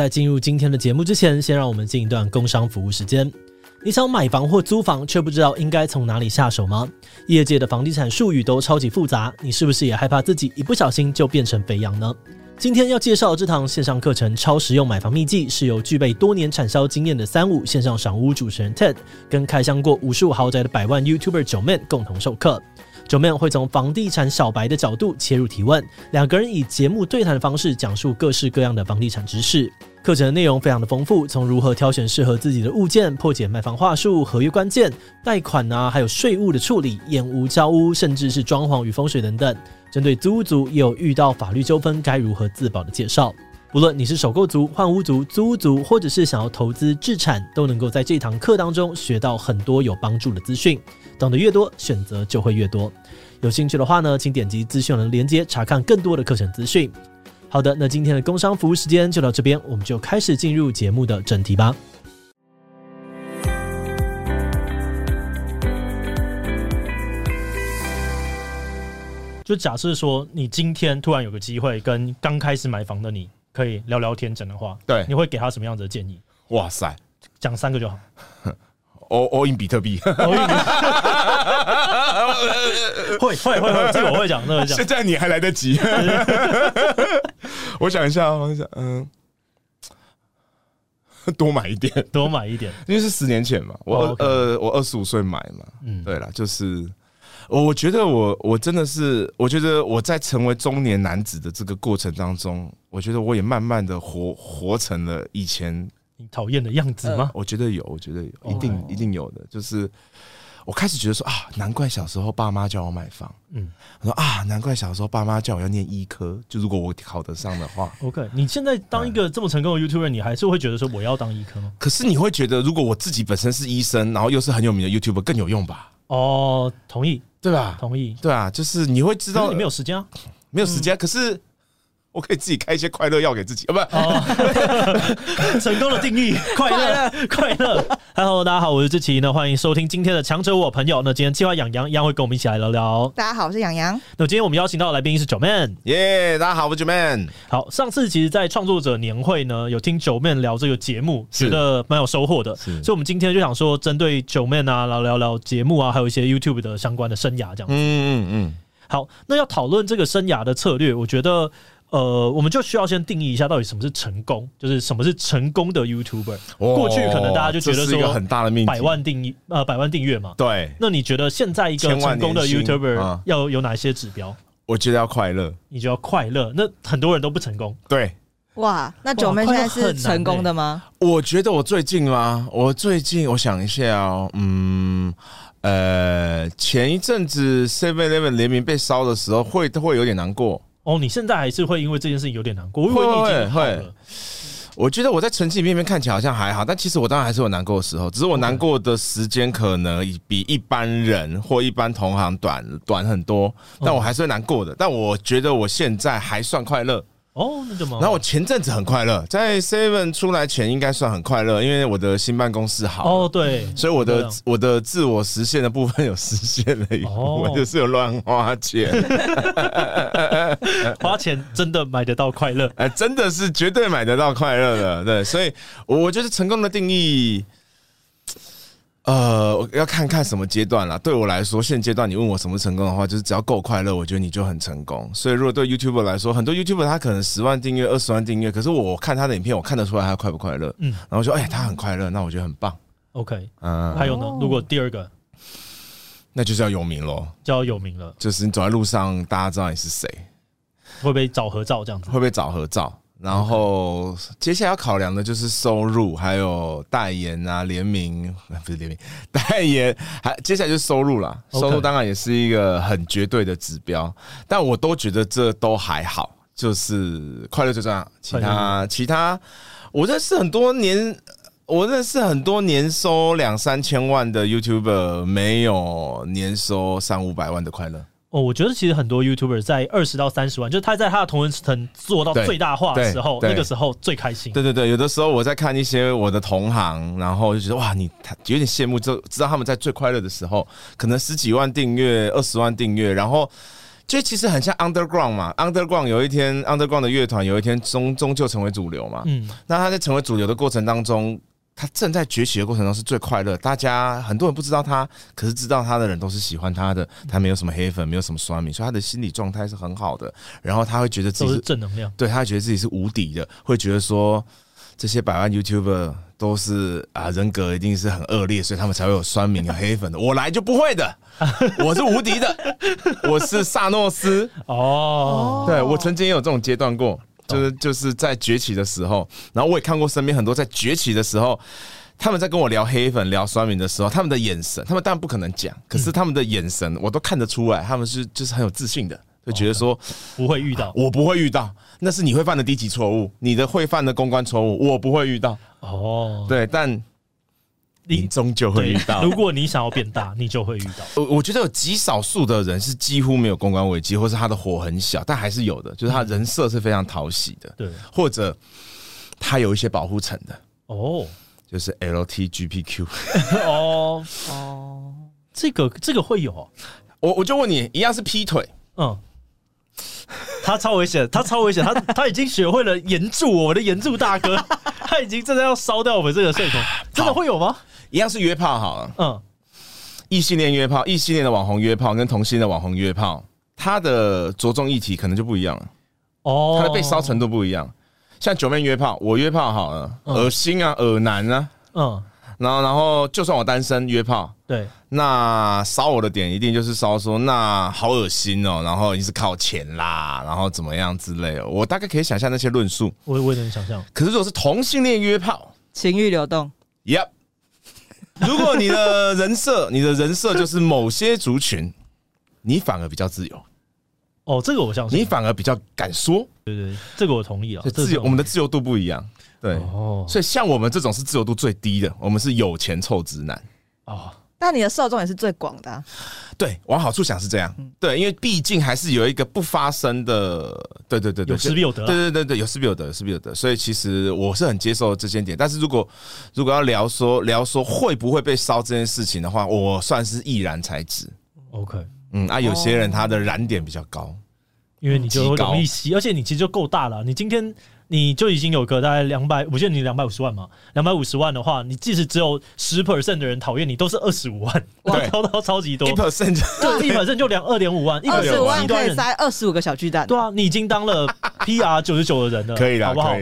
在进入今天的节目之前，先让我们进一段工商服务时间。你想买房或租房，却不知道应该从哪里下手吗？业界的房地产术语都超级复杂，你是不是也害怕自己一不小心就变成肥羊呢？今天要介绍这堂线上课程《超实用买房秘籍》，是由具备多年产销经验的三五线上赏屋主持人 Ted 跟开箱过无数豪宅的百万 YouTuber 九 Man 共同授课。Joeman 会从房地产小白的角度切入提问，两个人以节目对谈的方式讲述各式各样的房地产知识。课程的内容非常的丰富，从如何挑选适合自己的物件、破解卖房话术、合约关键、贷款啊，还有税务的处理、验屋交屋，甚至是装潢与风水等等。针对租屋族也有遇到法律纠纷该如何自保的介绍。无论你是首购族、换屋族、租屋族，或者是想要投资置产，都能够在这堂课当中学到很多有帮助的资讯。懂得越多，选择就会越多。有兴趣的话呢，请点击资讯栏的链接查看更多的课程资讯。好的，那今天的工商服务时间就到这边，我们就开始进入节目的正题吧。就假设说，你今天突然有个机会跟刚开始买房的你可以聊聊天，整的话，对，你会给他什么样子的建议？哇塞，讲三个就好。all all in 比特币，会会会会，这个我会讲，那个会讲。现在你还来得及。我想一下，我想，嗯，多买一点，多买一点，因为是十年前嘛，我呃、oh. 我二十五岁买嘛，嗯，对了，就是我觉得我我真的是，我觉得我在成为中年男子的这个过程当中，我觉得我也慢慢的活活成了以前。你讨厌的样子吗？我觉得有，我觉得有，一定一定有的。就是我开始觉得说啊，难怪小时候爸妈叫我买房。嗯，我说啊，难怪小时候爸妈叫我要念医科。就如果我考得上的话，OK。你现在当一个这么成功的 YouTuber，你还是会觉得说我要当医科吗？可是你会觉得，如果我自己本身是医生，然后又是很有名的 YouTuber，更有用吧？哦，同意，对吧？同意，对啊，就是你会知道你没有时间啊，没有时间，可是。我可以自己开一些快乐药给自己，啊，不，哦，成功的定义，快乐，快乐。Hello，大家好，我是志奇，那欢迎收听今天的强者我朋友。那今天计划养羊一样会跟我们一起来聊聊。大家好，我是养羊。那今天我们邀请到的来宾是 Joeman，耶，大家好，我是 Joeman。好，上次其实，在创作者年会呢，有听 Joeman 聊这个节目，觉得蛮有收获的，所以我们今天就想说，针对 Joeman 啊，来聊聊节目啊，还有一些 YouTube 的相关的生涯这样子。嗯嗯嗯。好，那要讨论这个生涯的策略，我觉得。呃，我们就需要先定义一下，到底什么是成功，就是什么是成功的 YouTuber。哦、过去可能大家就觉得说，一个很大的命题，百万订阅呃，百万订阅嘛。对。那你觉得现在一个成功的 YouTuber 要有哪些指标？我觉得要快乐。你就要快乐？那很多人都不成功。对。哇，那 Joeman 现在是成功的吗？我觉得我最近吗？我最近我想一下哦，嗯，呃，前一阵子 Seven Eleven 联名被烧的时候，会都会有点难过。哦，你现在还是会因为这件事情有点难过？会会会。我觉得我在成绩里面看起来好像还好，但其实我当然还是有难过的时候，只是我难过的时间可能比一般人或一般同行短短很多，但我还是会难过的。但我觉得我现在还算快乐。哦，那怎么？然后我前阵子很快乐，在 Seven 出来前应该算很快乐，因为我的新办公室好。哦，对，所以我的我的自我实现的部分有实现了一部分，我就是有乱花钱，花钱真的买得到快乐，哎，真的是绝对买得到快乐的，对，所以我觉得成功的定义。呃，我要看看什么阶段啦。对我来说，现阶段你问我什么成功的话，就是只要够快乐，我觉得你就很成功。所以，如果对 YouTuber 来说，很多 YouTuber 他可能十万订阅、二十万订阅，可是我看他的影片，我看得出来他快不快乐。嗯，然后说，哎，他很快乐，那我觉得很棒。OK，嗯，还有呢？如果第二个，那就是要有名咯，就要有名了。就是你走在路上，大家知道你是谁，会不会找合照这样子？会不会找合照？然后接下来要考量的就是收入，还有代言啊、联名，不是联名，代言，还接下来就是收入啦。收入当然也是一个很绝对的指标，但我都觉得这都还好，就是快乐最重要。其他其他，我认识很多年，我认识很多年收两三千万的 YouTuber，没有年收三五百万的快乐。哦，我觉得其实很多 YouTuber 在二十到三十万，就是他在他的同温层做到最大化的时候，那个时候最开心。对对对，有的时候我在看一些我的同行，然后就觉得哇，你有点羡慕，就知道他们在最快乐的时候，可能十几万订阅、二十万订阅，然后就其实很像 underground 嘛，underground 有一天 underground 的乐团有一天终终究成为主流嘛。嗯，那他在成为主流的过程当中，他正在崛起的过程中是最快乐。大家很多人不知道他，可是知道他的人都是喜欢他的。他没有什么黑粉，没有什么酸民，所以他的心理状态是很好的。然后他会觉得自己是，是正能量，对，他觉得自己是无敌的，会觉得说这些百万 YouTuber 都是啊人格一定是很恶劣，所以他们才会有酸民有黑粉的。我来就不会的。我是无敌的，我是萨诺斯哦。对，我曾经也有这种阶段过，就是就是在崛起的时候，然后我也看过身边很多在崛起的时候，他们在跟我聊黑粉、聊酸民的时候，他们的眼神，他们当然不可能讲，可是他们的眼神我都看得出来，他们是就是很有自信的，就觉得说不会遇到，我不会遇到，那是你会犯的低级错误，你的会犯的公关错误，我不会遇到哦。对，但。你终究会遇到。如果你想要变大，你就会遇到。我我觉得有极少数的人是几乎没有公关危机，或是他的火很小，但还是有的，就是他人设是非常讨喜的。对，或者他有一些保护层的。哦，就是 LTGPQ。哦哦，这个这个会有。我我就问你，一样是劈腿。嗯。他超危险，他超危险，他他已经学会了炎柱，我的炎柱大哥，他已经正在要烧掉我们这个社团，真的会有吗？一样是约炮好了，嗯，异性恋约炮，异性恋的网红约炮跟同性的网红约炮，它的着重议题可能就不一样了，哦，它的被烧程度不一样。像九妹约炮，我约炮好了，恶心啊，恶男啊，嗯。然后，然后，就算我单身约炮，对，那烧我的点一定就是烧说，那好恶心哦，然后一定是靠钱啦，然后怎么样之类的，我大概可以想象那些论述，我我也能想象。可是如果是同性恋约炮，情欲流动，Yep。如果你的人设，你的人设就是某些族群，你反而比较自由。哦，这个我相信，你反而比较敢说，对对，这个我同意啊。自由，我们的自由度不一样。对，哦，所以像我们这种是自由度最低的，我们是有钱臭直男哦。但你的受众也是最广的，啊，对，往好处想是这样，嗯，对，因为毕竟还是有一个不发生的，对对对对，有失必有得，对对对对，有失必有得，有失必有得，所以其实我是很接受这些点。但是如果如果要聊说聊说会不会被烧这件事情的话，我算是易燃材质。OK，嗯，啊，有些人他的燃点比较高，因为你就容易吸，而且你其实就够大了，你今天。你就已经有个大概两百，我记得你两百五十万嘛，两百五十万的话，你即使只有十 percent 的人讨厌你，都是二十五万，哇，超到超级多，一 percent 就一 percent 就两二点五万，一百五万可以塞二十五个小巨蛋，对啊，你已经当了 PR 九十九的人了，可以了，好不好？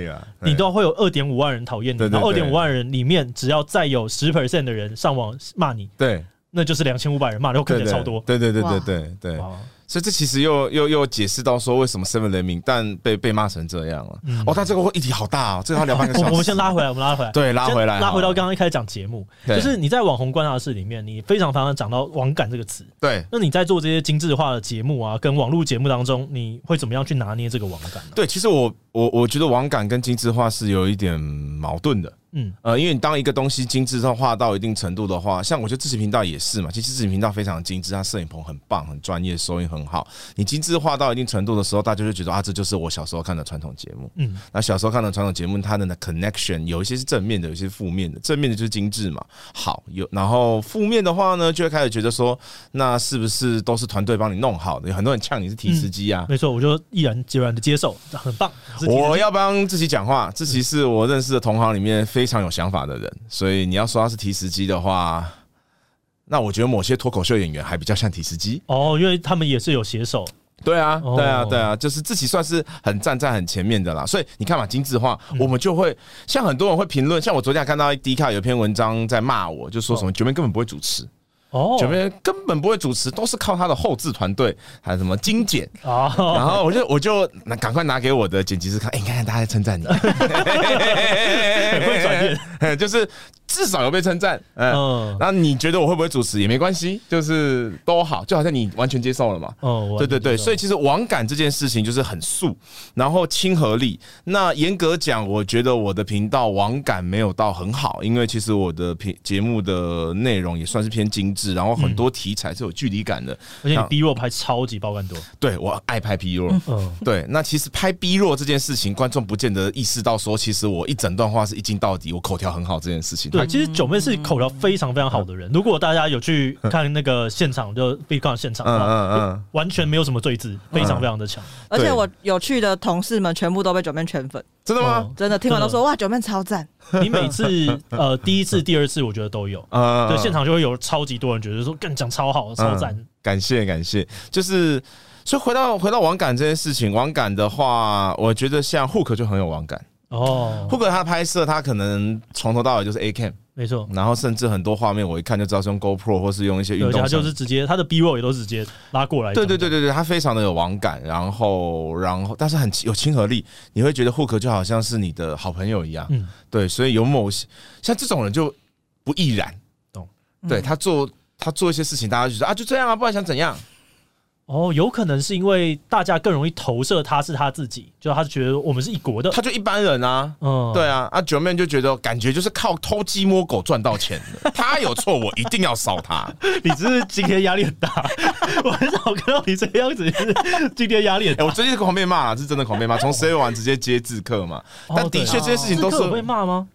你都会有二点五万人讨厌你，然后二点五万人里面，只要再有十 percent 的人上网骂你，对，那就是两千五百人骂，然后可能超多，对对对对对对。所以这其实又又又解释到说为什么 Seven 联名，但被被骂成这样了。嗯、哦，但这个议题好大哦，这个要聊半个小时。我们先拉回来，我们拉回来，对，拉回来，拉回到刚刚一开始讲节目，就是你在网红观察室里面，你非常常常讲到网感这个词。对，那你在做这些精致化的节目啊，跟网络节目当中，你会怎么样去拿捏这个网感呢？对，其实我我我觉得网感跟精致化是有一点矛盾的。嗯，呃，因为你当一个东西精致化到一定程度的话，像我觉得自己频道也是嘛。其实自己频道非常精致，它摄影棚很棒，很专业，收音很好。你精致化到一定程度的时候，大家就觉得啊，这就是我小时候看的传统节目。嗯，那小时候看的传统节目，它的 connection 有一些是正面的，有一些是负面的。正面的就是精致嘛，好有。然后负面的话呢，就会开始觉得说，那是不是都是团队帮你弄好的？有很多人呛你是提司机啊。没错，我就毅然决然的接受，很棒。我要帮自己讲话，自己是我认识的同行里面非常有想法的人。所以你要说他是提词机的话，那我觉得某些脱口秀演员还比较像提词机哦，因为他们也是有写手。对啊，对啊，对啊，就是自己算是很站在很前面的啦。所以你看嘛，精致化，我们就会像很多人会评论，像我昨天还看到 D 卡有篇文章在骂我，就说什么九妹根本不会主持。哦，九妹根本不会主持，都是靠他的后置团队，还有什么精简。哦。然后我就我就那赶快拿给我的剪辑师看，哎，你看看大家在称赞你，很会转变，就是至少有被称赞。嗯，那你觉得我会不会主持也没关系，就是都好，就好像你完全接受了嘛。哦，对对对，所以其实网感这件事情就是很素，然后亲和力。那严格讲，我觉得我的频道网感没有到很好，因为其实我的频节目的内容也算是偏精致。然后很多题材是有距离感的，而且你 B 弱拍超级爆肝多。对，我爱拍 B 弱，嗯，对。那其实拍 B 弱这件事情，观众不见得意识到说，其实我一整段话是一镜到底，我口条很好这件事情。对，其实九妹是口条非常非常好的人。如果大家有去看那个现场，就 BigCon 现场的话，嗯嗯，完全没有什么赘字，非常非常的强。而且我有去的同事们全部都被九妹圈粉，真的吗？真的，听完都说哇，九妹超赞。你每次呃第一次、第二次，我觉得都有，对，现场就会有超级多人觉得说更讲超好，超赞。感谢感谢，就是。所以回到回到网感这件事情，网感的话，我觉得像 Hook 就很有网感哦。Hook 他拍摄，他可能从头到尾就是 A cam，没错。然后甚至很多画面，我一看就知道是用 GoPro 或是用一些运动。他就是直接他的 B roll 也都是直接拉过来。对对对对对，他非常的有网感，然后然后但是很有亲和力，你会觉得 Hook 就好像是你的好朋友一样。嗯，对，所以有某些像这种人就不易燃，懂？对他做他做一些事情，大家就说啊就这样啊，不然想怎样？哦，有可能是因为大家更容易投射他是他自己，就他觉得我们是一国的，他就一般人啊，嗯，对啊，啊九妹就觉得感觉就是靠偷鸡摸狗赚到钱的，他有错我一定要烧他。你只是今天压力很大，我很少看到你这样子，今天压力很大。欸、我最近狂被骂，是真的狂被骂，从 C 完直接接自客嘛，哦、但的确这些事情都是被骂吗？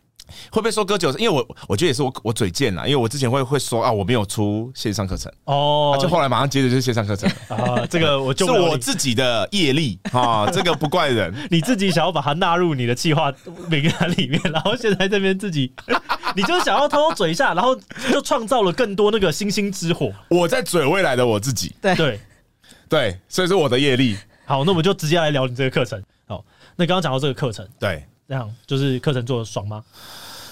会不会说割韭菜？因为我我觉得也是我我嘴贱啦，因为我之前会会说啊，我没有出线上课程哦，就后来马上接着就是线上课程 啊，这个我就是我自己的业力啊，这个不怪人，你自己想要把它纳入你的计划名单里面，然后现在这边自己，你就想要偷偷嘴一下，然后就创造了更多那个星星之火。我在嘴未来的我自己，对对对，所以说我的业力。好，那我们就直接来聊你这个课程。好，那刚刚讲到这个课程，对，这样就是课程做的爽吗？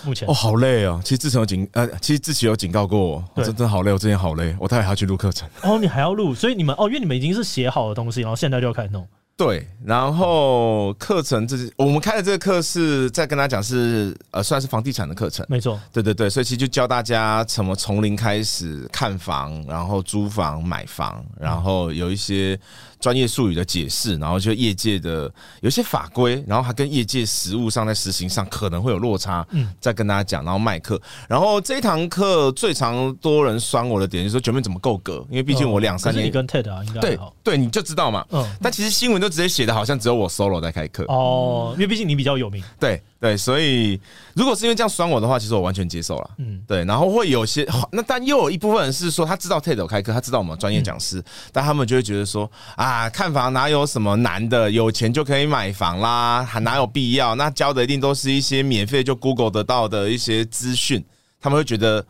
目前哦，好累哦。其实志成有警呃，其实志奇有警告过我，我真的好累，我之前好累，我待会还要去录课程。哦，你还要录，所以你们哦，因为你们已经是写好的东西，然后现在就要开始弄。对，然后课程这是我们开的这个课是在跟他讲是呃，算是房地产的课程，没错。对对对，所以其实就教大家怎么从零开始看房，然后租房、买房，然后有一些。专业术语的解释，然后就业界的有些法规，然后还跟业界实务上在实行上可能会有落差，嗯，再跟大家讲，然后卖课，然后这一堂课最常多人酸我的点就是说九妹怎么够格？因为毕竟我两三年，你跟 TED 啊，应该对对，你就知道嘛，嗯，但其实新闻都直接写的好像只有我 solo 在开课。哦，因为毕竟你比较有名，对。对，所以如果是因为这样酸我的话，其实我完全接受了。嗯，对，然后会有些 那，但又有一部分人是说，他知道 TED 有开课，他知道我们专业讲师，嗯、但他们就会觉得说啊，看房哪有什么难的，有钱就可以买房啦，还哪有必要？那教的一定都是一些免费就 Google 得到的一些资讯，他们会觉得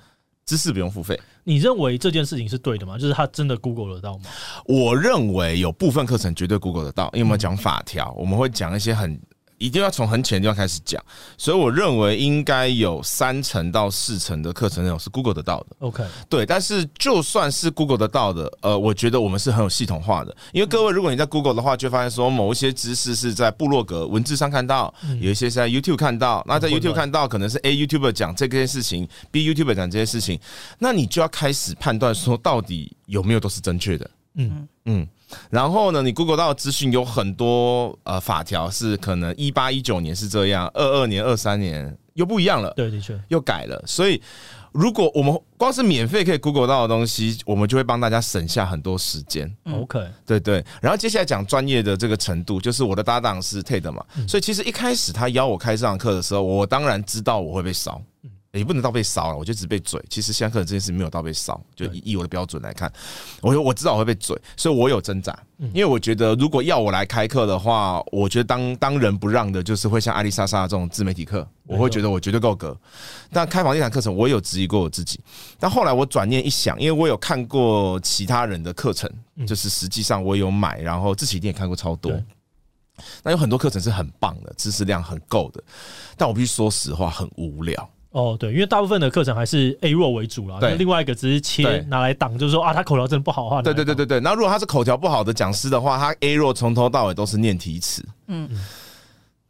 知识不用付费。你认为这件事情是对的吗？就是他真的 Google 得到吗？我认为有部分课程绝对 Google 得到，因为我们讲法条，我们会讲一些很。一定要从很浅的地方开始讲，所以我认为应该有三成到四成的课程内容是 Google 得到的。OK，对，但是就算是 Google 得到的，呃，我觉得我们是很有系统化的。因为各位，如果你在 Google 的话，就发现说某一些知识是在部落格文字上看到，有一些是在 YouTube 看到。那在 YouTube 看到，可能是 A YouTuber 讲这件事情，B YouTuber 讲这些事情，那你就要开始判断说，到底有没有都是正确的。嗯嗯。然后呢，你 Google 到的资讯有很多呃法条是可能一八一九年是这样，二二年、二三年又不一样了，对，的确又改了。所以如果我们光是免费可以 Google 到的东西，我们就会帮大家省下很多时间。OK，对对。然后接下来讲专业的这个程度，就是我的搭档是 TED 嘛，所以其实一开始他邀我开这堂课的时候，我当然知道我会被烧。也不能到被烧了，我就只被嘴。其实现在课程这件事没有到被烧，就以我的标准来看，我我知道我会被嘴，所以我有挣扎。因为我觉得如果要我来开课的话，我觉得当当仁不让的就是会像艾丽莎莎这种自媒体课，我会觉得我绝对够格。但开房地产课程，我有质疑过我自己。但后来我转念一想，因为我有看过其他人的课程，就是实际上我有买，然后自己一定也看过超多。那有很多课程是很棒的，知识量很够的，但我必须说实话，很无聊。哦，对，因为大部分的课程还是 A 弱为主啦。对，另外一个只是切拿来挡，就是说啊，他口条真的不好的话。对对对对对。那如果他是口条不好的讲师的话，他 A 弱从头到尾都是念题词。嗯。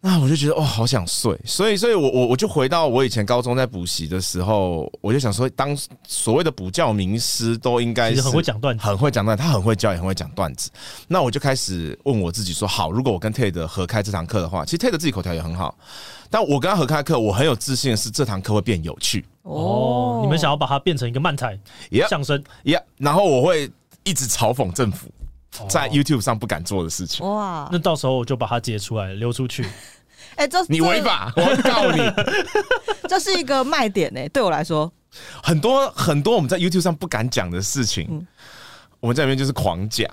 那我就觉得哦，好想睡。所以，所以我我我就回到我以前高中在补习的时候，我就想说，当所谓的补教名师都应该是很会讲段子，很会讲段子，他很会教，也很会讲段子。那我就开始问我自己说，好，如果我跟 TED 合开这堂课的话，其实 TED 自己口条也很好。但我跟他合开课，我很有自信的是这堂课会变有趣哦。你们想要把它变成一个漫才相声，yeah, 然后我会一直嘲讽政府在 YouTube 上不敢做的事情。哇，那到时候我就把它截出来流出去。哎、欸，这你违法，我告你。这是一个卖点呢，对我来说，很多很多我们在 YouTube 上不敢讲的事情，嗯、我们在里面就是狂讲。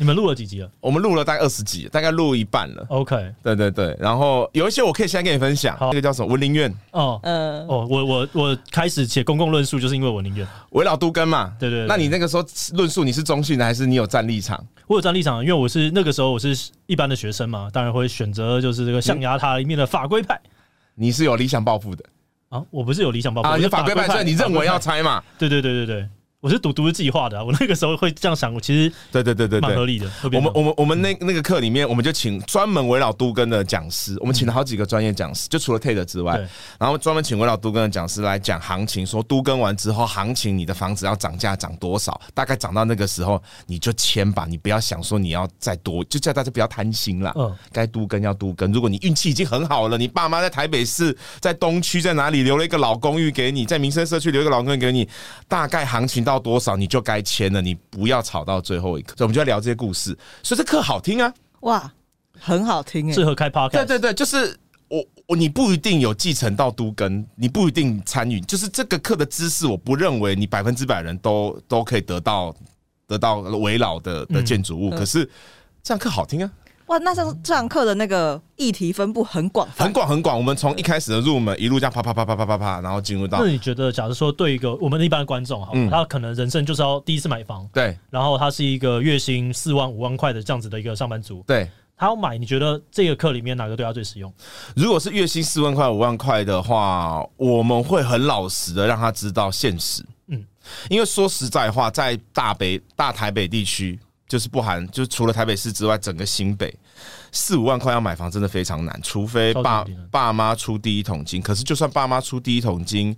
你们录了几集了？我们录了大概二十集，大概录一半了。OK，对对对，然后有一些我可以现在跟你分享。好那个叫什么文林院？哦，呃，哦，我我我开始写公共论述，就是因为文林院围绕都根嘛。对，对对，那你那个时候论述你是中性的，还是你有站立场？我有站立场，因为我是那个时候我是一般的学生嘛，当然会选择就是这个象牙塔里面的法规派。你是有理想抱负的啊？我不是有理想抱负啊，你是法规派，所以你认为要拆嘛？对对对对对。我是读读计划的，我那个时候会这样想，我其实对对对对蛮合理的。我们我们我们那那个课里面，我们就请专门围绕都更的讲师，我们请了好几个专业讲师，就除了 Ted 之外，然后专门请围绕都更的讲师来讲行情，说都更完之后行情，你的房子要涨价涨多少，大概涨到那个时候你就签吧，你不要想说你要再多，就叫大家不要贪心啦。嗯，该都更要都更。如果你运气已经很好了，你爸妈在台北市，在东区在哪里留了一个老公寓给你，在民生社区留一个老公寓给你，大概行情到多少你就。该签了，你不要吵到最后一刻。所以我们就要聊这些故事，所以这课好听啊！哇，很好听哎，适合开 podcast。对对对，就是我我你不一定有继承到都根，你不一定参与。就是这个课的知识，我不认为你百分之百人都都可以得到得到围绕的的建筑物。嗯、可是这样课好听啊！哇，那这这堂课的那个议题分布很广，很广很广。我们从一开始的入门一路这样啪啪啪啪啪啪啪，然后进入到。那你觉得，假如说对一个我们一般的观众哈，他可能人生就是要第一次买房，对，然后他是一个月薪四万五万块的这样子的一个上班族，对，他要买，你觉得这个课里面哪个对他最实用？如果是月薪四万块五万块的话，我们会很老实的让他知道现实，嗯，因为说实在话，在大北大台北地区。就是不含，就是除了台北市之外，整个新北四五万块要买房真的非常难，除非爸爸妈出第一桶金。可是就算爸妈出第一桶金，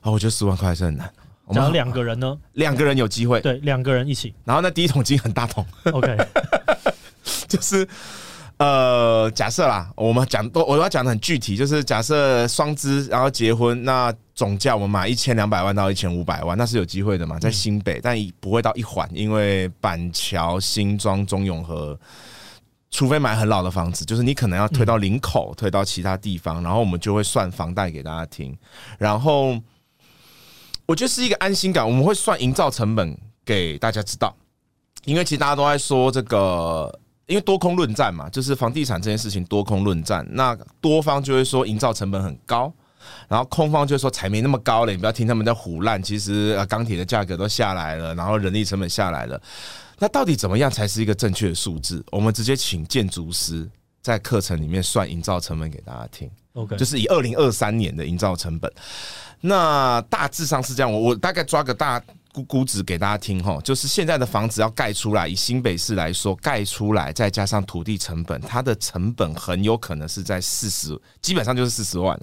啊，我觉得四万块还是很难。我们两个人呢？两个人有机会，对，两个人一起。然后那第一桶金很大桶，OK，就是。呃，假设啦，我们讲都我要讲的很具体，就是假设双资然后结婚，那总价我们买一千两百万到一千五百万，那是有机会的嘛，在新北，但不会到一环，因为板桥、新庄、中永和，除非买很老的房子，就是你可能要推到林口，推到其他地方，然后我们就会算房贷给大家听，然后我觉得是一个安心感，我们会算营造成本给大家知道，因为其实大家都在说这个。因为多空论战嘛，就是房地产这件事情多空论战。那多方就会说营造成本很高，然后空方就会说才没那么高了。你不要听他们在胡乱，其实钢铁的价格都下来了，然后人力成本下来了。那到底怎么样才是一个正确的数字？我们直接请建筑师在课程里面算营造成本给大家听。OK，就是以二零二三年的营造成本。那大致上是这样，我我大概抓个大。估估值给大家听哈，就是现在的房子要盖出来，以新北市来说，盖出来再加上土地成本，它的成本很有可能是在四十，基本上就是四十万，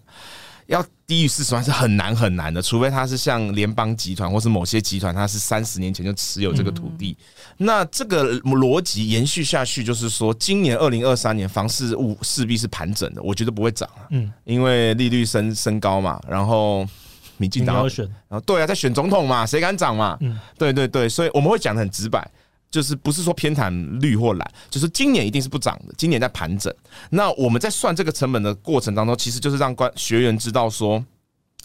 要低于四十万是很难很难的，除非它是像联邦集团或是某些集团，它是三十年前就持有这个土地。那这个逻辑延续下去，就是说，今年二零二三年房市物势必是盘整的，我觉得不会涨啊，嗯，因为利率升升高嘛，然后。民进党要选，然后对啊，在选总统嘛，谁敢涨嘛？嗯，对对对，所以我们会讲的很直白，就是不是说偏袒绿或蓝，就是今年一定是不涨的，今年在盘整。那我们在算这个成本的过程当中，其实就是让观学员知道说，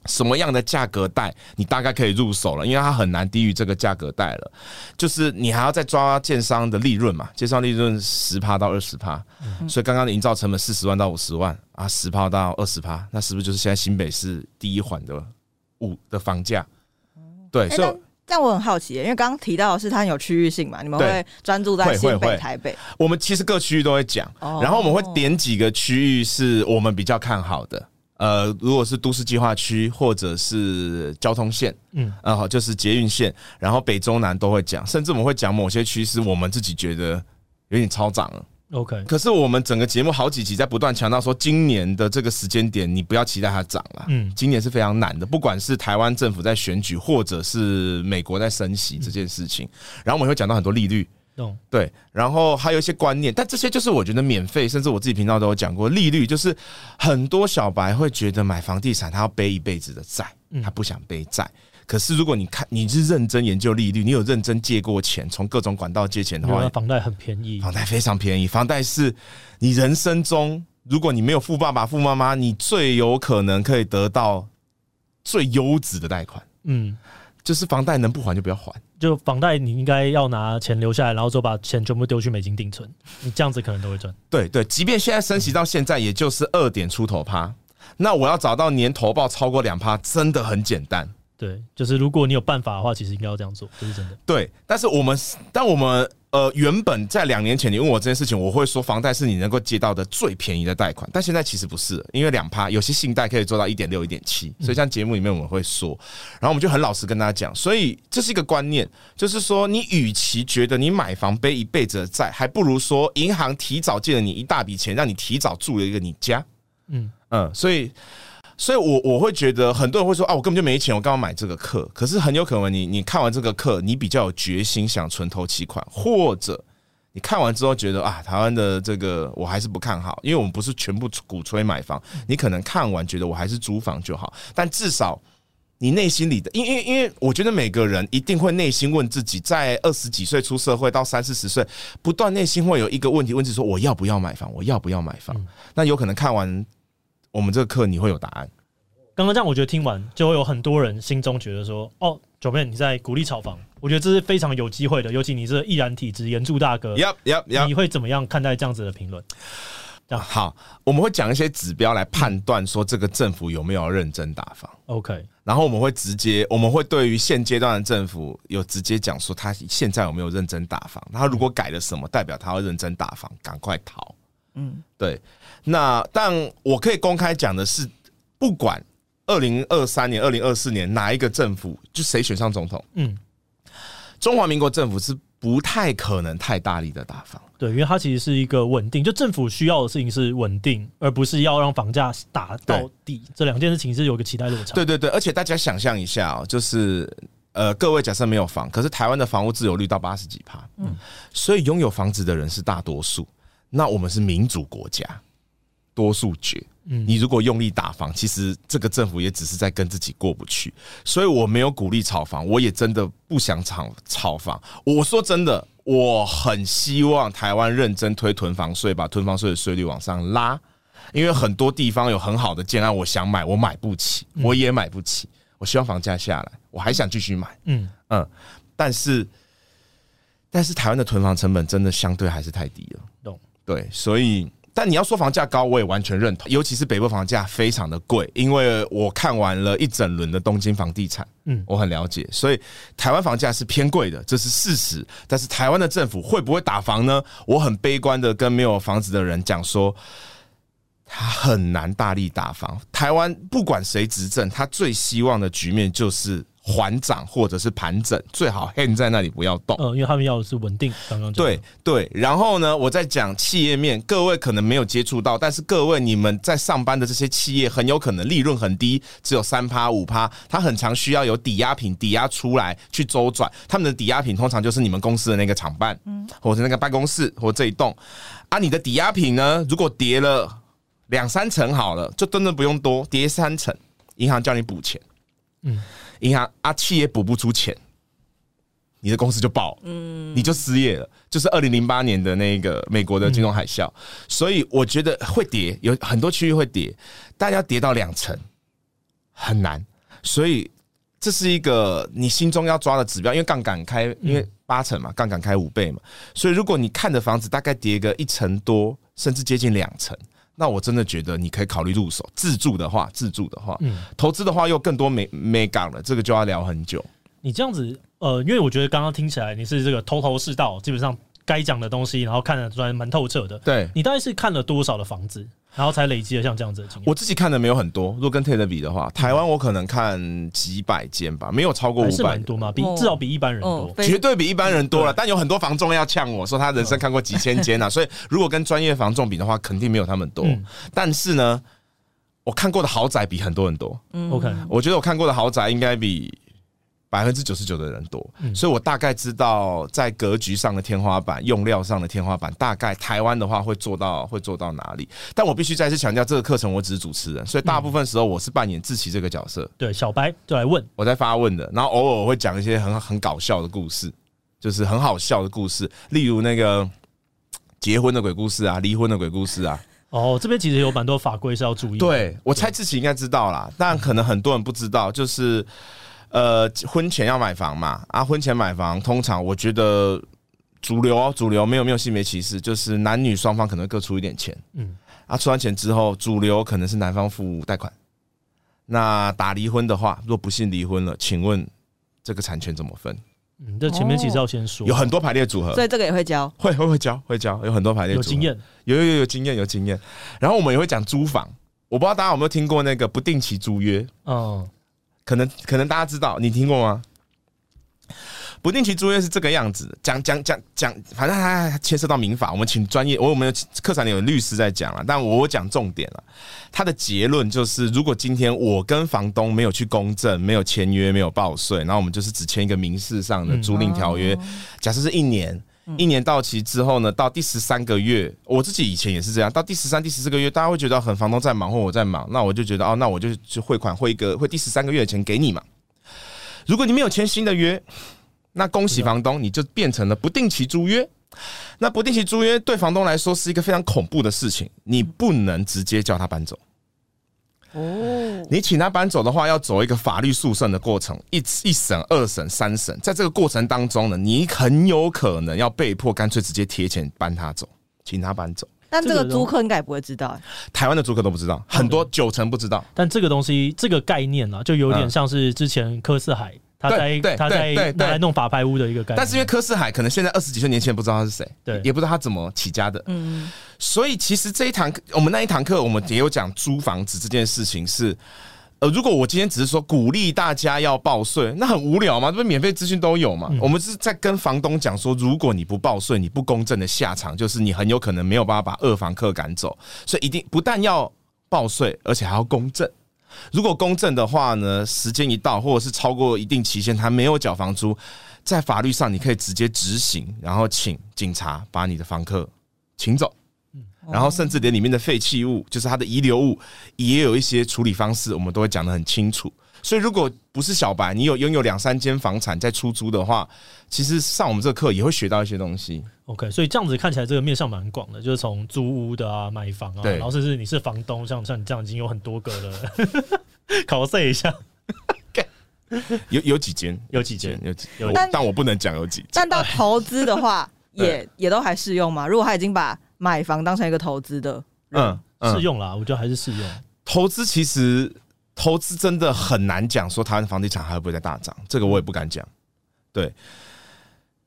什么样的价格带你大概可以入手了，因为它很难低于这个价格带了。就是你还要再抓建商的利润嘛，建商利润十趴到二十趴，所以刚刚的营造成本四十万到五十万啊，十趴到二十趴，那是不是就是现在新北市第一环的？五的房价，对，所以但我很好奇，因为刚刚提到的是它有区域性嘛，你们会专注在新北、台北。我们其实各区域都会讲，然后我们会点几个区域是我们比较看好的。呃，如果是都市计划区或者是交通线，嗯，啊，好，就是捷运线，然后北中南都会讲，甚至我们会讲某些区是我们自己觉得有点超涨了。OK，可是我们整个节目好几集在不断强调说，今年的这个时间点，你不要期待它涨了。嗯，今年是非常难的，不管是台湾政府在选举，或者是美国在升息这件事情。然后我们会讲到很多利率，对，然后还有一些观念，但这些就是我觉得免费，甚至我自己频道都有讲过，利率就是很多小白会觉得买房地产他要背一辈子的债，他不想背债。可是，如果你看你是认真研究利率，你有认真借过钱，从各种管道借钱的话，房贷很便宜，房贷非常便宜。房贷是你人生中如果你没有富爸爸、富妈妈，你最有可能可以得到最优质的贷款。嗯，就是房贷能不还就不要还。就房贷你应该要拿钱留下来，然后就把钱全部丢去美金定存，你这样子可能都会赚。对对，即便现在升息到现在，也就是二点出头趴。那我要找到年投报超过两趴，真的很简单。对，就是如果你有办法的话，其实应该要这样做，这是真的。对，但是我们，但我们呃，原本在两年前你问我这件事情，我会说房贷是你能够借到的最便宜的贷款，但现在其实不是，因为两趴有些信贷可以做到一点六、一点七，所以像节目里面我们会说，然后我们就很老实跟大家讲，所以这是一个观念，就是说你与其觉得你买房背一辈子的债，还不如说银行提早借了你一大笔钱，让你提早住了一个你家。嗯嗯，所以。所以我，我我会觉得很多人会说啊，我根本就没钱，我干嘛买这个课？可是很有可能你，你你看完这个课，你比较有决心想存头期款，或者你看完之后觉得啊，台湾的这个我还是不看好，因为我们不是全部鼓吹买房，你可能看完觉得我还是租房就好。但至少你内心里的，因为因为我觉得每个人一定会内心问自己，在二十几岁出社会到三四十岁，不断内心会有一个问题，问自己说我要不要买房？我要不要买房？那有可能看完。我们这个课你会有答案。刚刚这样，我觉得听完就会有很多人心中觉得说：“哦，Joeman 你在鼓励炒房。”我觉得这是非常有机会的，尤其你是易燃体质严助大哥。Yep, yep, yep. 你会怎么样看待这样子的评论？这样好，我们会讲一些指标来判断说这个政府有没有认真打房。OK，然后我们会直接，我们会对于现阶段的政府有直接讲说他现在有没有认真打房。他如果改了什么，代表他要认真打房，赶快逃。嗯，对。那但我可以公开讲的是，不管二零二三年、二零二四年哪一个政府，就谁选上总统，嗯，中华民国政府是不太可能太大力的打房，对，因为它其实是一个稳定，就政府需要的事情是稳定，而不是要让房价打到底。这两件事情是有个期待落差。对对对，而且大家想象一下哦，就是呃，各位假设没有房，可是台湾的房屋自有率到八十几趴，嗯，所以拥有房子的人是大多数。那我们是民主国家。多数决，你如果用力打房，其实这个政府也只是在跟自己过不去，所以我没有鼓励炒房，我也真的不想炒炒房。我说真的，我很希望台湾认真推囤房税，把囤房税的税率往上拉，因为很多地方有很好的建案，我想买，我买不起，我也买不起。我希望房价下来，我还想继续买，嗯嗯，但是但是台湾的囤房成本真的相对还是太低了，懂？对，所以。但你要说房价高，我也完全认同，尤其是北部房价非常的贵，因为我看完了一整轮的东京房地产，嗯，我很了解，所以台湾房价是偏贵的，这是事实。但是台湾的政府会不会打房呢？我很悲观的跟没有房子的人讲说，他很难大力打房。台湾不管谁执政，他最希望的局面就是。缓涨或者是盘整，最好 hang 在那里不要动。嗯，因为他们要的是稳定。刚刚对对，然后呢，我在讲企业面，各位可能没有接触到，但是各位你们在上班的这些企业，很有可能利润很低，只有三趴五趴，它很常需要有抵押品抵押出来去周转。他们的抵押品通常就是你们公司的那个厂办，嗯，或者那个办公室或这一栋。啊，你的抵押品呢，如果跌了两三成好了，就真的不用多，跌三成，银行叫你补钱，嗯。银行啊，企业补不出钱，你的公司就爆，嗯，你就失业了。就是二零零八年的那个美国的金融海啸，所以我觉得会跌，有很多区域会跌，但要跌到两成很难。所以这是一个你心中要抓的指标，因为杠杆开，因为八成嘛，杠杆开五倍嘛，所以如果你看的房子大概跌个一成多，甚至接近两成。那我真的觉得你可以考虑入手自住的话，自住的话，嗯，投资的话又更多没没港了，这个就要聊很久。你这样子，呃，因为我觉得刚刚听起来你是这个头头是道，基本上该讲的东西，然后看得出来蛮透彻的。对，你大概是看了多少的房子？然后才累积了像这样子的经验。我自己看的没有很多，如果跟 Ted 比的话，台湾我可能看几百间吧，没有超过五百。是蛮多嘛，比至少比一般人多，绝对比一般人多了。但有很多房仲要呛我说他人生看过几千间啊，所以如果跟专业房仲比的话，肯定没有他们多。但是呢，我看过的豪宅比很多人多。OK，我觉得我看过的豪宅应该比。百分之九十九的人多，所以我大概知道在格局上的天花板、用料上的天花板，大概台湾的话会做到会做到哪里？但我必须再次强调，这个课程我只是主持人，所以大部分时候我是扮演志奇这个角色。对，小白就来问，我在发问的，然后偶尔会讲一些很很搞笑的故事，就是很好笑的故事，例如那个结婚的鬼故事啊，离婚的鬼故事啊。哦，这边其实有蛮多法规是要注意的。对，我猜志奇应该知道啦，但可能很多人不知道，就是呃，婚前要买房嘛，啊，婚前买房，通常我觉得主流哦，主流没有没有性别歧视，就是男女双方可能各出一点钱，嗯，啊，出完钱之后，主流可能是男方付贷款。那打离婚的话，若不幸离婚了，请问这个产权怎么分？嗯，这前面其实要先说，有很多排列组合，所以这个也会教，会会会教会教，有很多排列组合，有经验，有有有有经验有经验。然后我们也会讲租房，我不知道大家有没有听过那个不定期租约？哦，可能可能大家知道，你听过吗？不定期租约是这个样子，讲讲讲讲，反正它牵涉到民法，我们请专业，我们课程里有律师在讲了，但我讲重点了。他的结论就是，如果今天我跟房东没有去公证，没有签约，没有报税，然后我们就是只签一个民事上的租赁条约，假设是一年，一年到期之后呢，到第十三个月，我自己以前也是这样，到第十三、第十四个月，大家会觉得很房东在忙或我在忙，那我就觉得哦，那我就去汇款汇一个汇第十三个月的钱给你嘛。如果你没有签新的约。那恭喜房东，你就变成了不定期租约。那不定期租约对房东来说是一个非常恐怖的事情，你不能直接叫他搬走。哦，你请他搬走的话，要走一个法律诉讼的过程，一一审、二审、三审，在这个过程当中呢，你很有可能要被迫干脆直接贴钱搬他走，请他搬走。但这个租客应该也不会知道，台湾的租客都不知道，很多九成不知道。但这个东西，这个概念啊，就有点像是之前柯四海。他在他在拿来弄法拍屋的一个概念，但是因为柯四海可能现在二十几岁年轻人不知道他是谁，对，也不知道他怎么起家的，嗯，所以其实这一堂我们那一堂课我们也有讲租房子这件事情是，呃，如果我今天只是说鼓励大家要报税，那很无聊嘛，这不免费资讯都有嘛，我们是在跟房东讲说，如果你不报税，你不公正的下场就是你很有可能没有办法把二房客赶走，所以一定不但要报税，而且还要公证。如果公证的话呢，时间一到，或者是超过一定期限，他没有缴房租，在法律上你可以直接执行，然后请警察把你的房客请走，然后甚至连里面的废弃物，就是他的遗留物，也有一些处理方式，我们都会讲得很清楚。所以，如果不是小白，你有拥有两三间房产在出租的话，其实上我们这个课也会学到一些东西。OK，所以这样子看起来，这个面向蛮广的，就是从租屋的啊、买房啊，然后甚至你是房东，像像你这样已经有很多个了。考试一下，有有几间？有几间？有几？有，但我不能讲有几间。但到投资的话，也也都还适用吗？如果他已经把买房当成一个投资的，嗯，适用啦，我觉得还是适用。投资其实。投资真的很难讲，说台湾房地产还会不会再大涨？这个我也不敢讲。对，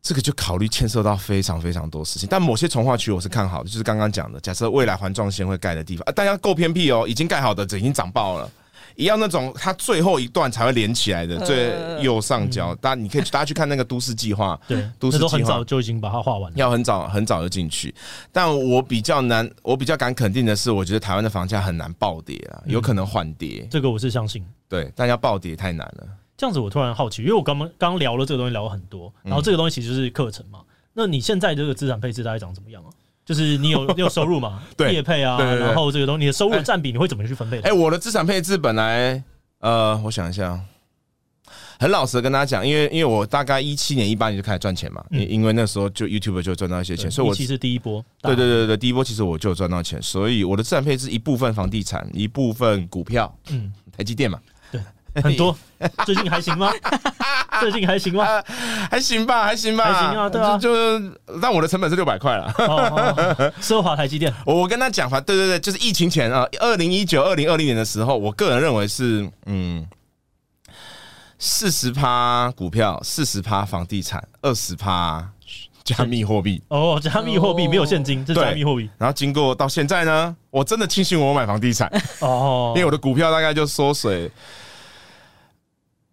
这个就考虑牵涉到非常非常多事情。但某些从化区我是看好的，就是刚刚讲的，假设未来环状线会盖的地方，啊，大家够偏僻哦，已经盖好的，这已经涨爆了。一样那种，它最后一段才会连起来的，最右上角，大家你可以大家去看那个都市计划，对，都市计划很早就已经把它画完了，要很早很早就进去。但我比较难，我比较敢肯定的是，我觉得台湾的房价很难暴跌啊，有可能缓跌，这个我是相信。对，但要暴跌太难了。这样子，我突然好奇，因为我刚刚刚聊了这个东西聊了很多，然后这个东西其实就是课程嘛。那你现在这个资产配置大概长怎么样啊？就是你有你有收入嘛？对，业配啊，然后这个东西你的收入的占比你会怎么去分配？哎、欸欸，我的资产配置本来呃，我想一下，很老实的跟大家讲，因为因为我大概一七年一八年就开始赚钱嘛，因、嗯、因为那时候就 YouTube 就赚到一些钱，所以我其实第一波，对对对对，第一波其实我就有赚到钱，所以我的资产配置一部分房地产，一部分股票，嗯，台积电嘛。很多，最近还行吗？最近还行吗？呃、还行吧，还行吧，还行啊，对啊，就，是但我的成本是六百块了。奢华台积电，我我跟他讲，反对对对，就是疫情前啊，二零一九、二零二零年的时候，我个人认为是嗯，四十趴股票，四十趴房地产，二十趴加密货币。哦，加密货币没有现金，这是加密货币。然后经过到现在呢，我真的庆幸我买房地产哦，因为我的股票大概就缩水。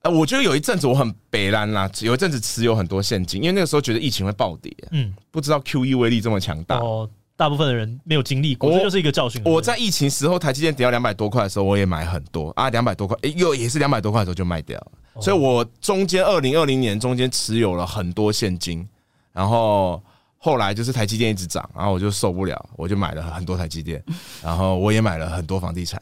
我觉得有一阵子我很北烂啦，有一阵子持有很多现金，因为那个时候觉得疫情会暴跌，嗯，不知道 QE 威力这么强大哦。大部分的人没有经历过，这就是一个教训。我在疫情时候，台积电跌到两百多块的时候，我也买很多啊，两百多块，又也是两百多块的时候就卖掉了，所以我中间二零二零年中间持有了很多现金，然后后来就是台积电一直涨，然后我就受不了，我就买了很多台积电，然后我也买了很多房地产。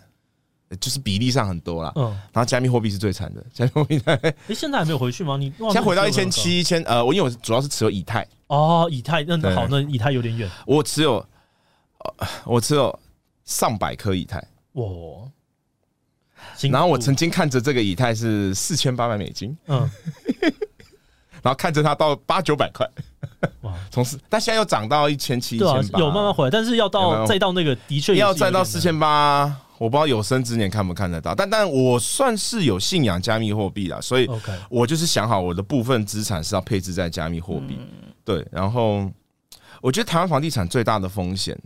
就是比例上很多啦，嗯，然后加密货币是最惨的，加密货币在，哎，现在还没有回去吗？你 现在回到一千七、一千，呃，我因为我主要是持有以太，哦，以太，那好，那以太有点远，我持有，我持有上百颗以太。哇！然后我曾经看着这个以太是四千八百美金，嗯，然后看着它到八九百块，哇！从四，但现在又涨到一千七、一千八，有慢慢回来，但是要到再到那个，的确要再到四千八，我不知道有生之年看不看得到。但但我算是有信仰加密货币啦，所以我就是想好我的部分资产是要配置在加密货币。对，然后我觉得台湾房地产最大的风险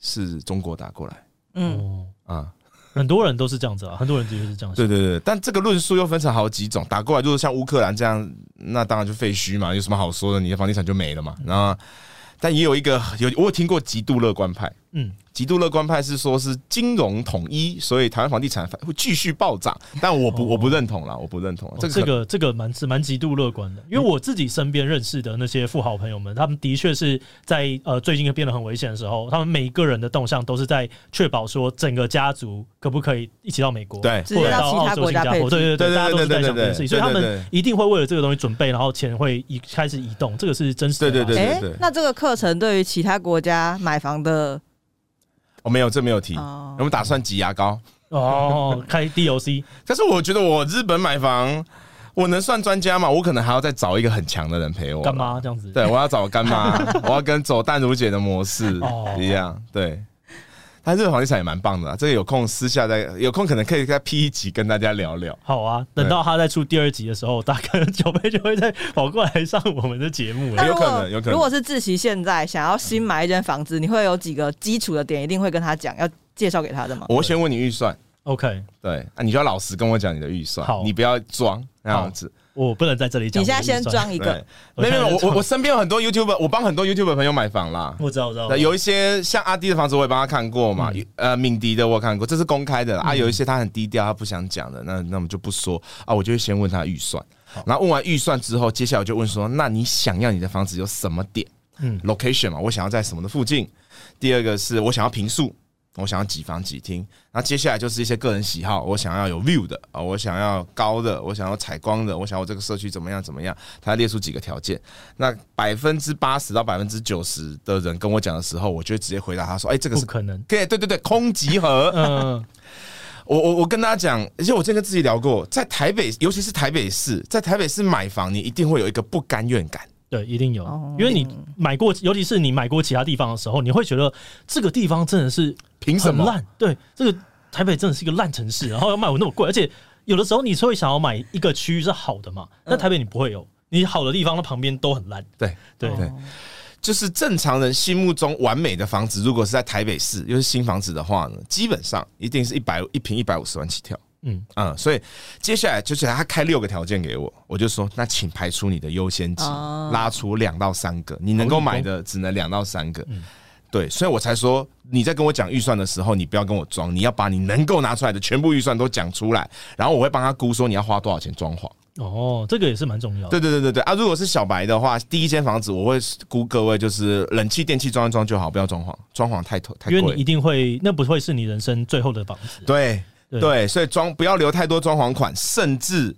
是中国打过来，嗯啊。很多人都是这样子啊，很多人的确是这样子。对对对，但这个论述又分成好几种，打过来就是像乌克兰这样，那当然就废墟嘛，有什么好说的？你的房地产就没了嘛。然后，但也有一个有，我有听过极度乐观派，嗯。极度乐观派是说，是金融统一，所以台湾房地产会继续暴涨，但我不，我不认同啦，我不认同。这个这个这个蛮是蛮极度乐观的，因为我自己身边认识的那些富豪朋友们，他们的确是在呃最近变得很危险的时候，他们每一个人的动向都是在确保说整个家族可不可以一起到美国，对，或者到澳洲、新加坡，对对对，大家都是在想这件事情，所以他们一定会为了这个东西准备，然后钱会一开始移动，这个是真实的。对对对对，那这个课程对于其他国家买房的。我、哦、没有，这没有提。我们打算挤牙膏哦，开 DOC。但是我觉得我日本买房，我能算专家吗？我可能还要再找一个很强的人陪我。干妈这样子？对，我要找干妈，我要跟走淡如姐的模式一样。对。但这个房地产也蛮棒的，这个有空私下再有空可能可以再 P 一集跟大家聊聊。好啊，等到他再出第二集的时候，大概九杯就会再跑过来上我们的节目了。有可能，有可能。如果是志奇现在想要新买一间房子，你会有几个基础的点一定会跟他讲，要介绍给他的吗？我先问你预算，OK？对，啊，你就要老实跟我讲你的预算，好，你不要装那样子。我不能在这里讲。你现在先装一个，没有没有，我我我身边有很多 YouTuber，我帮很多 YouTuber 朋友买房啦。我知道，我知道。有一些像阿迪的房子，我也帮他看过嘛。呃，敏迪的我看过，这是公开的啊。有一些他很低调，他不想讲的，那那我们就不说啊。我就会先问他预算，然后问完预算之后，接下来我就问说，那你想要你的房子有什么点？嗯，location 嘛，我想要在什么的附近？第二个是我想要平数。我想要几房几厅，那接下来就是一些个人喜好。我想要有 view 的啊，我想要高的，我想要采光的，我想要这个社区怎么样怎么样。他列出几个条件，那百分之八十到百分之九十的人跟我讲的时候，我就会直接回答他说：“哎，这个是不可能。”对对对对，空集合。嗯，我我我跟大家讲，而且我之前跟自己聊过，在台北，尤其是台北市，在台北市买房，你一定会有一个不甘愿感。对，一定有，因为你买过，尤其是你买过其他地方的时候，你会觉得这个地方真的是凭什么烂？对，这个台北真的是一个烂城市，然后要卖我那么贵，而且有的时候你是会想要买一个区域是好的嘛，那台北你不会有，你好的地方它旁边都很烂。对对对，哦、就是正常人心目中完美的房子，如果是在台北市又是新房子的话呢，基本上一定是一百一平一百五十万起跳。嗯嗯，所以接下来就是他开六个条件给我，我就说那请排出你的优先级，拉出两到三个，你能够买的只能两到三个。对，所以我才说你在跟我讲预算的时候，你不要跟我装，你要把你能够拿出来的全部预算都讲出来，然后我会帮他估说你要花多少钱装潢。哦，这个也是蛮重要的。对对对对对啊！如果是小白的话，第一间房子我会估各位就是冷气电器装一装就好，不要装潢，装潢太头太贵。因为你一定会，那不会是你人生最后的房子。对。对，所以装不要留太多装潢款，甚至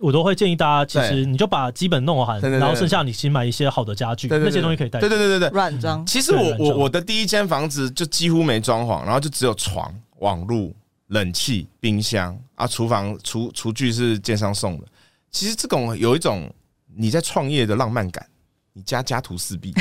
我都会建议大家，其实你就把基本弄好，然后剩下你先买一些好的家具，那些东西可以带。对对对对对，软装。其实我我我的第一间房子就几乎没装潢，然后就只有床、网路、冷气、冰箱啊，厨房厨厨具是建商送的。其实这种有一种你在创业的浪漫感，你家家徒四壁，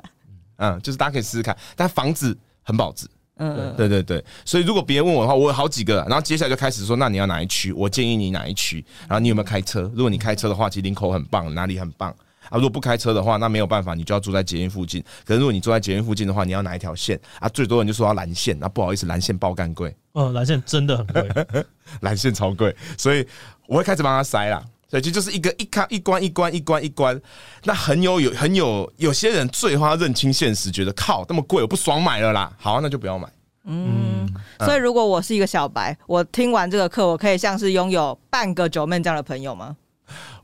嗯，就是大家可以试试看，但房子很保值。嗯，对对对，所以如果别人问我的话，我有好几个，然后接下来就开始说，那你要哪一区？我建议你哪一区？然后你有没有开车？如果你开车的话，其实林口很棒，哪里很棒啊？如果不开车的话，那没有办法，你就要住在捷运附近。可是如果你住在捷运附近的话，你要哪一条线啊？最多人就说要蓝线，那不好意思，蓝线爆干贵。嗯，蓝线真的很贵，蓝线超贵，所以我会开始帮他塞啦。所以这就是一个一卡一关一关一关一关，那很有有很有有些人最后他认清现实，觉得靠那么贵我不爽买了啦，好，那就不要买。嗯，所以如果我是一个小白，我听完这个课，我可以像是拥有半个 Joeman 这样的朋友吗？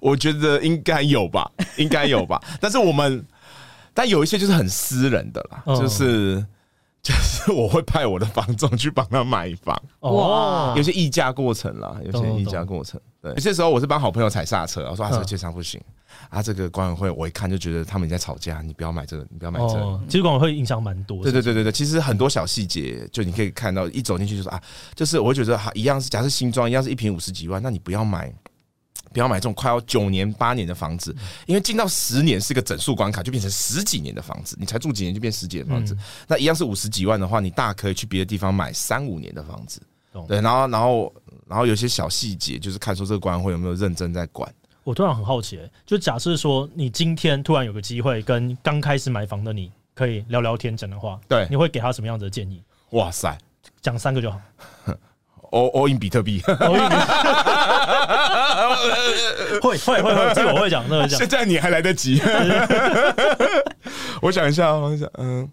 我觉得应该有吧，应该有吧。但是我们，但有一些就是很私人的啦，就是 就是我会派我的房仲去帮他买房，哇，有些议价过程啦，有些议价过程。对，有些时候我是帮好朋友踩刹车，我说啊，这个建商不行啊，这个管委会我一看就觉得他们在吵架，你不要买这个，你不要买这个。其实管委会影响蛮多。对对对对对，其实很多小细节，就你可以看到，一走进去就说啊，就是我会觉得哈，一样是假设新装一样是一瓶五十几万，那你不要买。不要买这种快要九年八年的房子，因为进到十年是个整数关卡，就变成十几年的房子。你才住几年就变十几年的房子，那一样是五十几万的话，你大可以去别的地方买三五年的房子。对，然后然后然后有些小细节，就是看说这个管委会有没有认真在管。我突然很好奇，就假设说你今天突然有个机会跟刚开始买房的你可以聊聊天讲的话，对，你会给他什么样子的建议？哇塞，讲三个就好。all all in 比特币，会会会会，这个我会讲，这个会讲。现在你还来得及。我想一下，我想，嗯，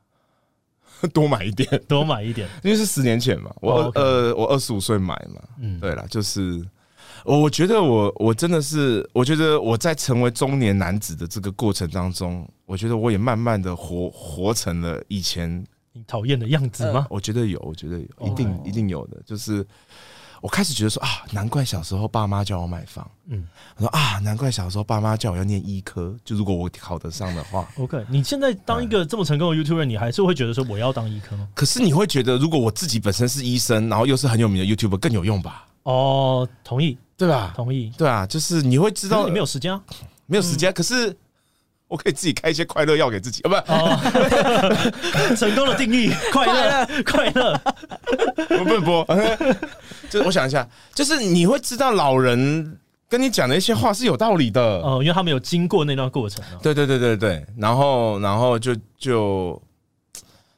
多买一点，多买一点，因为是十年前嘛，我呃，我二十五岁买嘛，嗯，对了，就是我觉得我我真的是，我觉得我在成为中年男子的这个过程当中，我觉得我也慢慢的活活成了以前。你讨厌的样子吗？我觉得有，我觉得有，一定一定有的。就是我开始觉得说啊，难怪小时候爸妈叫我买房。嗯，我说啊，难怪小时候爸妈叫我要念医科。就如果我考得上的话，OK。你现在当一个这么成功的 YouTuber，你还是会觉得说我要当医科吗？可是你会觉得，如果我自己本身是医生，然后又是很有名的 YouTuber，更有用吧？哦，同意，对吧？同意，对啊，就是你会知道你没有时间啊，没有时间，可是。我可以自己开一些快乐药给自己，啊，不，哦，成功的定义，快乐，快乐。我不能播，就是我想一下，就是你会知道老人跟你讲的一些话是有道理的，哦，因为他们有经过那段过程。对对对对对，然后然后就就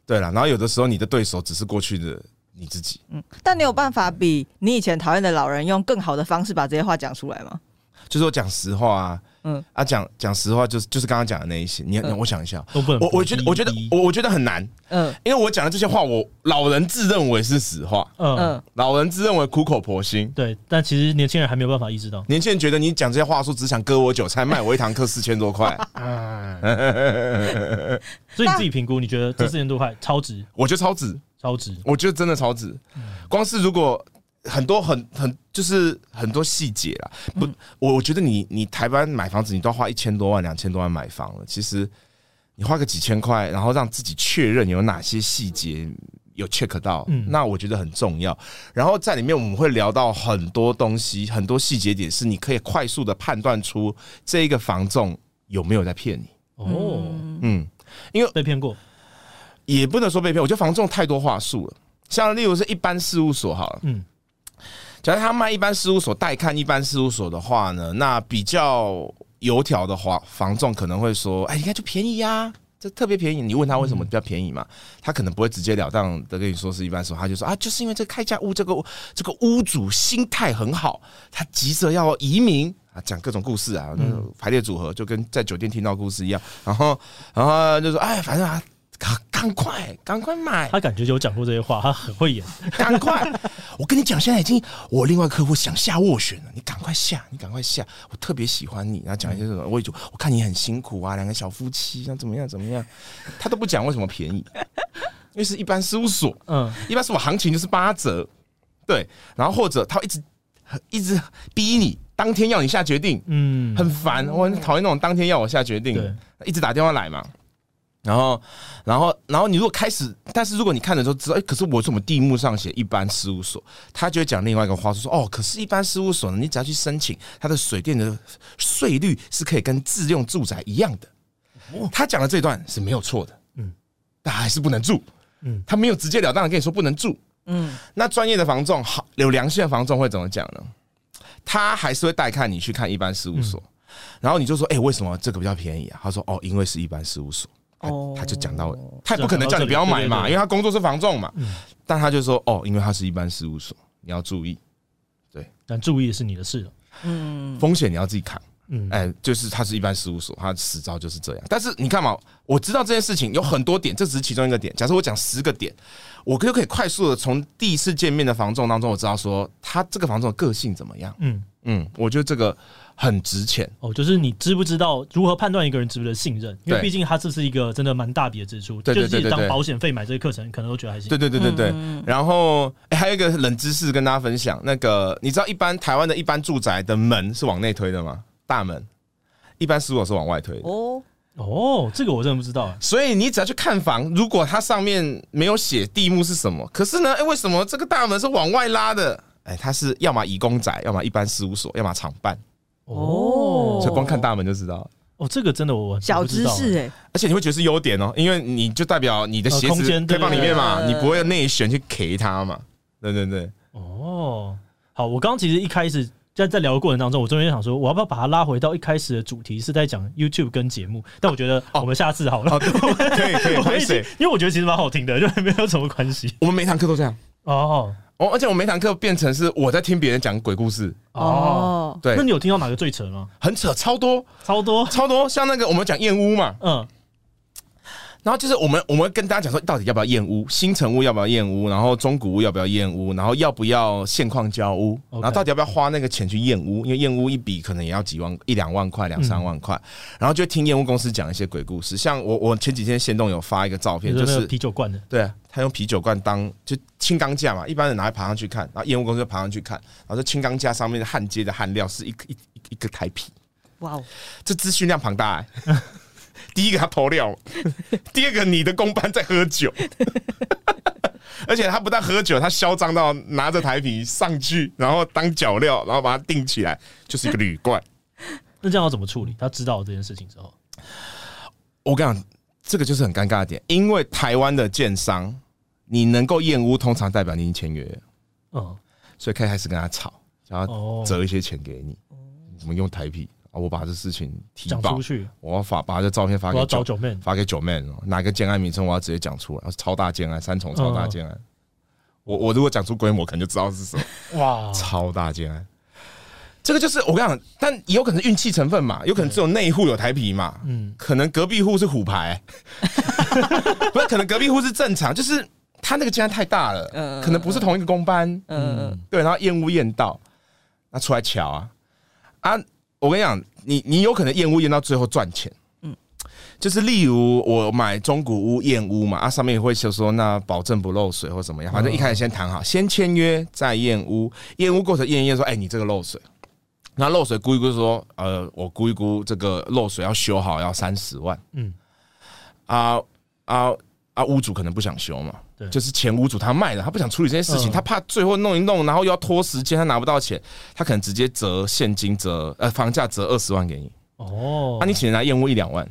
对了，然后有的时候你的对手只是过去的你自己。嗯，但你有办法比你以前讨厌的老人用更好的方式把这些话讲出来吗？就是我讲实话啊。嗯啊，讲讲实话，就是就是刚刚讲的那一些。你，我想一下，我我觉得我觉得我我觉得很难。嗯，因为我讲的这些话，我老人自认为是实话。嗯，老人自认为苦口婆心。对，但其实年轻人还没有办法意识到。年轻人觉得你讲这些话术，只想割我韭菜，卖我一堂课四千多块。嗯 所以你自己评估，你觉得这四千多块超值？我觉得超值，超值。我觉得真的超值。光是如果。很多很很就是很多细节啦，不，我我觉得你你台湾买房子，你都要花一千多万两千多万买房了。其实你花个几千块，然后让自己确认有哪些细节有 check 到，那我觉得很重要。然后在里面我们会聊到很多东西，很多细节点是你可以快速的判断出这一个房仲有没有在骗你。哦，嗯，因为被骗过，也不能说被骗。我觉得房仲太多话术了，像例如是一般事务所好了，嗯。假如他卖一般事务所代看一般事务所的话呢，那比较油条的话，房仲可能会说：“哎，你看就便宜呀，这特别便宜。”你问他为什么比较便宜嘛？他可能不会直截了当的跟你说是一般事，他就说：“啊，就是因为这个开价屋，这个这个屋主心态很好，他急着要移民啊，讲各种故事啊，那种排列组合就跟在酒店听到故事一样。然后，然后就说：哎，反正啊。”赶快，赶快买！他感觉有讲过这些话，他很会演。赶快，我跟你讲，现在已经我另外客户想下斡旋了，你赶快下，你赶快下。我特别喜欢你，然后讲一些什么，我也就我看你很辛苦啊，两个小夫妻，那怎么样怎么样？他都不讲为什么便宜，因为是一般事务所，嗯，一般事务所行情就是八折，对，然后或者他一直一直逼你当天要你下决定，嗯，很烦，我很讨厌那种当天要我下决定，一直打电话来嘛。然后，然后，然后你如果开始，但是如果你看的时候知道，哎，可是我怎么地目上写一般事务所，他就会讲另外一个话说，说哦，可是，一般事务所呢，你只要去申请，它的水电的税率是可以跟自用住宅一样的。他讲的这段是没有错的，嗯，但还是不能住，嗯，他没有直截了当的跟你说不能住，嗯，那专业的房仲好有良心的房仲会怎么讲呢？他还是会带看你去看一般事务所，然后你就说，哎，为什么这个比较便宜啊？他说，哦，因为是一般事务所。哦，他就讲到，他也不可能叫你不要买嘛，因为他工作是房仲嘛。但他就说，哦，因为他是一般事务所，你要注意。对，但注意是你的事了。嗯，风险你要自己扛。嗯，哎，就是他是一般事务所，他实招就是这样。但是你看嘛，我知道这件事情有很多点，这只是其中一个点。假设我讲十个点，我就可以快速的从第一次见面的房仲当中，我知道说他这个房仲的个性怎么样。嗯嗯，我觉得这个很值钱哦，就是你知不知道如何判断一个人值不值得信任？因为毕竟他这是一个真的蛮大笔的支出，就是当保险费买这个课程，可能都觉得还行。对对对对对。然后，哎，还有一个冷知识跟大家分享，那个你知道一般台湾的一般住宅的门是往内推的吗？大门，一般事务所是往外推的。哦哦，这个我真的不知道。所以你只要去看房，如果它上面没有写地目是什么，可是呢，哎，为什么这个大门是往外拉的？哎，它是要么以公宅，要么一般事务所，要么厂办。哦，所以光看大门就知道。哦，这个真的我小知识哎，而且你会觉得是优点哦，因为你就代表你的鞋子可以放里面嘛，你不会内旋去 K 它嘛，对对对。哦，好，我刚刚其实一开始在在聊的过程当中，我中间想说，我要不要把它拉回到一开始的主题，是在讲 YouTube 跟节目？但我觉得我们下次好了，可以可以，可以，因为我觉得其实蛮好听的，就没有什么关系。我们每堂课都这样。哦。哦，而且我每堂课变成是我在听别人讲鬼故事哦。对，那你有听到哪个最扯吗？很扯，超多，超多，超多。像那个我们讲燕屋嘛，嗯。然后就是我们我们跟大家讲说，到底要不要燕屋？新城屋要不要燕屋？然后中古屋要不要燕屋？然后要不要现况交屋？然后到底要不要花那个钱去燕屋？因为燕屋一笔可能也要几万一两万块两三万块。然后就听燕屋公司讲一些鬼故事。像我我前几天限动有发一个照片，就是啤酒罐的，对啊，他用啤酒罐当就轻钢架嘛，一般人拿来爬上去看，然后烟雾公司就爬上去看，然后这轻钢架上面的焊接的焊料是一个一一个台皮。哇哦，这资讯量庞大哎。第一个他偷料，第二个你的工班在喝酒，而且他不但喝酒，他嚣张到拿着台皮上去，然后当脚料，然后把它钉起来，就是一个铝罐。那这样要怎么处理？他知道这件事情之后，我跟你讲，这个就是很尴尬的点，因为台湾的建商，你能够验屋，通常代表你已经签约了，嗯，所以可以开始跟他吵，想要折一些钱给你，怎么用台币？啊？我把这事情提报出去，我要发把这照片发给九妹，发给九妹，哪个建案名称我要直接讲出来，超大建案，三重超大建案。我我如果讲出规模，可能就知道是什么。哇，超大建案，这个就是我跟你讲，但也有可能是运气成分嘛，有可能只有内户有台皮嘛，嗯，可能隔壁户是虎牌，不是，可能隔壁户是正常，就是他那个竟然太大了，可能不是同一个公班，嗯，对，然后验屋验到，那出来瞧啊。啊！我跟你讲，你你有可能验屋验到最后赚钱，嗯，就是例如我买中古屋验屋嘛，啊，上面也会写说那保证不漏水或怎么样，反正一开始先谈好，先签约再验屋，验屋过程验一验说，哎，你这个漏水，那漏水估一估说，呃，我估一估这个漏水要修好要三十万，嗯，啊啊啊，屋主可能不想修嘛。就是前屋主他卖了，他不想处理这些事情，他怕最后弄一弄，然后又要拖时间，他拿不到钱，他可能直接折现金折呃房价折二十万给你哦，那你请人来验屋一两万，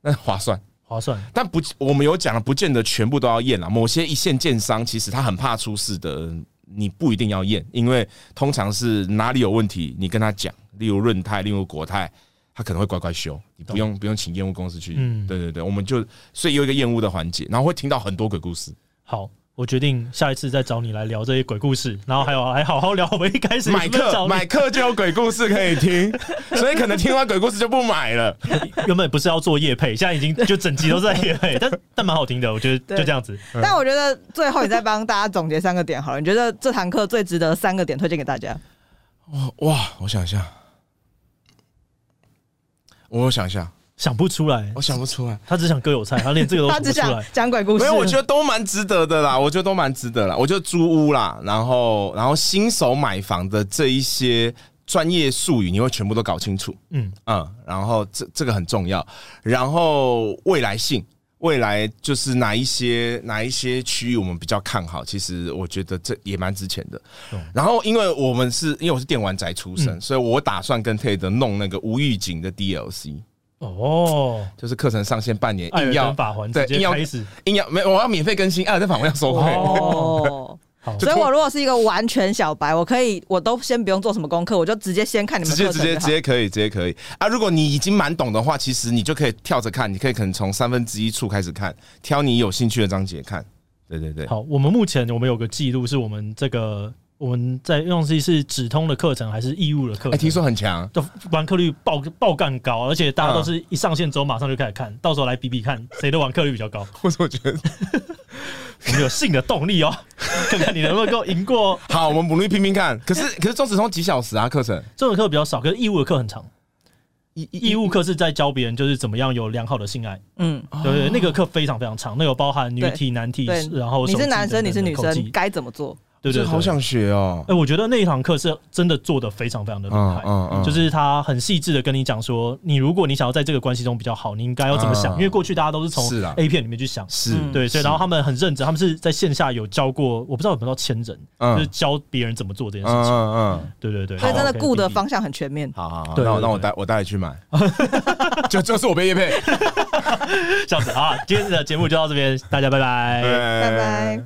那划算划算，但不我们有讲了，不见得全部都要验了，某些一线建商其实他很怕出事的，你不一定要验，因为通常是哪里有问题，你跟他讲，例如润泰，例如国泰。他可能会乖乖修，你不用不用请验屋公司去。嗯，对对对，我们就所以有一个验屋的环节，然后会听到很多鬼故事。好，我决定下一次再找你来聊这些鬼故事，然后还有 还好好聊。我们一开始买课买课就有鬼故事可以听，所以可能听完鬼故事就不买了。原本不是要做夜配，现在已经就整集都在夜配，但但蛮好听的，我觉得就这样子。但我觉得最后你再帮大家总结三个点好了，你觉得这堂课最值得三个点推荐给大家？哇哇，我想一下。我想一下，想不出来。我想不出来，他只想割韭菜，他连这个都 想不出来。他只想讲鬼故事。没有，我觉得都蛮值得的啦。我觉得都蛮值得啦。我觉得租屋啦，然后然后新手买房的这一些专业术语，你会全部都搞清楚。嗯嗯，然后这这个很重要。然后未来性，未来就是哪一些哪一些区域我们比较看好？其实我觉得这也蛮值钱的。然后因为我们是因为我是电玩宅出身，所以我打算跟 Ted 弄那个无预警的 DLC。哦，就是课程上线半年，硬要法环对，硬要开始，硬要没我要免费更新，艾尔登法环要收费。哦。所以，我如果是一个完全小白，我可以，我都先不用做什么功课，我就直接先看你们。直接直接直接可以，直接可以啊！如果你已经蛮懂的话，其实你就可以跳着看，你可以可能从三分之一处开始看，挑你有兴趣的章节看。对对对。好，我们目前我们有个记录，是我们这个我们在用的是止通的课程还是义务的课程？哎，听说很强，就完课率爆爆干高，而且大家都是一上线之后马上就开始看，嗯、到时候来比比看谁的完课率比较高。我怎么觉得 我们有性的动力哦，看看你能不能够赢过。好，我们努力拼拼看。可是可是中指通几小时啊？课程中指课比较少，可是义务的课很长。义义务课是在教别人就是怎么样有良好的性爱。嗯，对对，那个课非常非常长，那有包含女体、男体，然后你是男生，你是女生，该怎么做？对对，好想学哦！哎，我觉得那一堂课是真的做的非常非常的厉害，嗯嗯，就是他很细致的跟你讲说，你如果你想要在这个关系中比较好，你应该要怎么想？因为过去大家都是从 A 片里面去想，是。对，所以然后他们很认真，他们是在线下有教过，我不知道有没有到千人，就是教别人怎么做这件事情，嗯嗯，对对对，所以真的顾的方向很全面。好好好，那我那我带我带你去买，就 就是我被业配，笑死啊！今天的节目就到这边，大家拜拜，拜拜。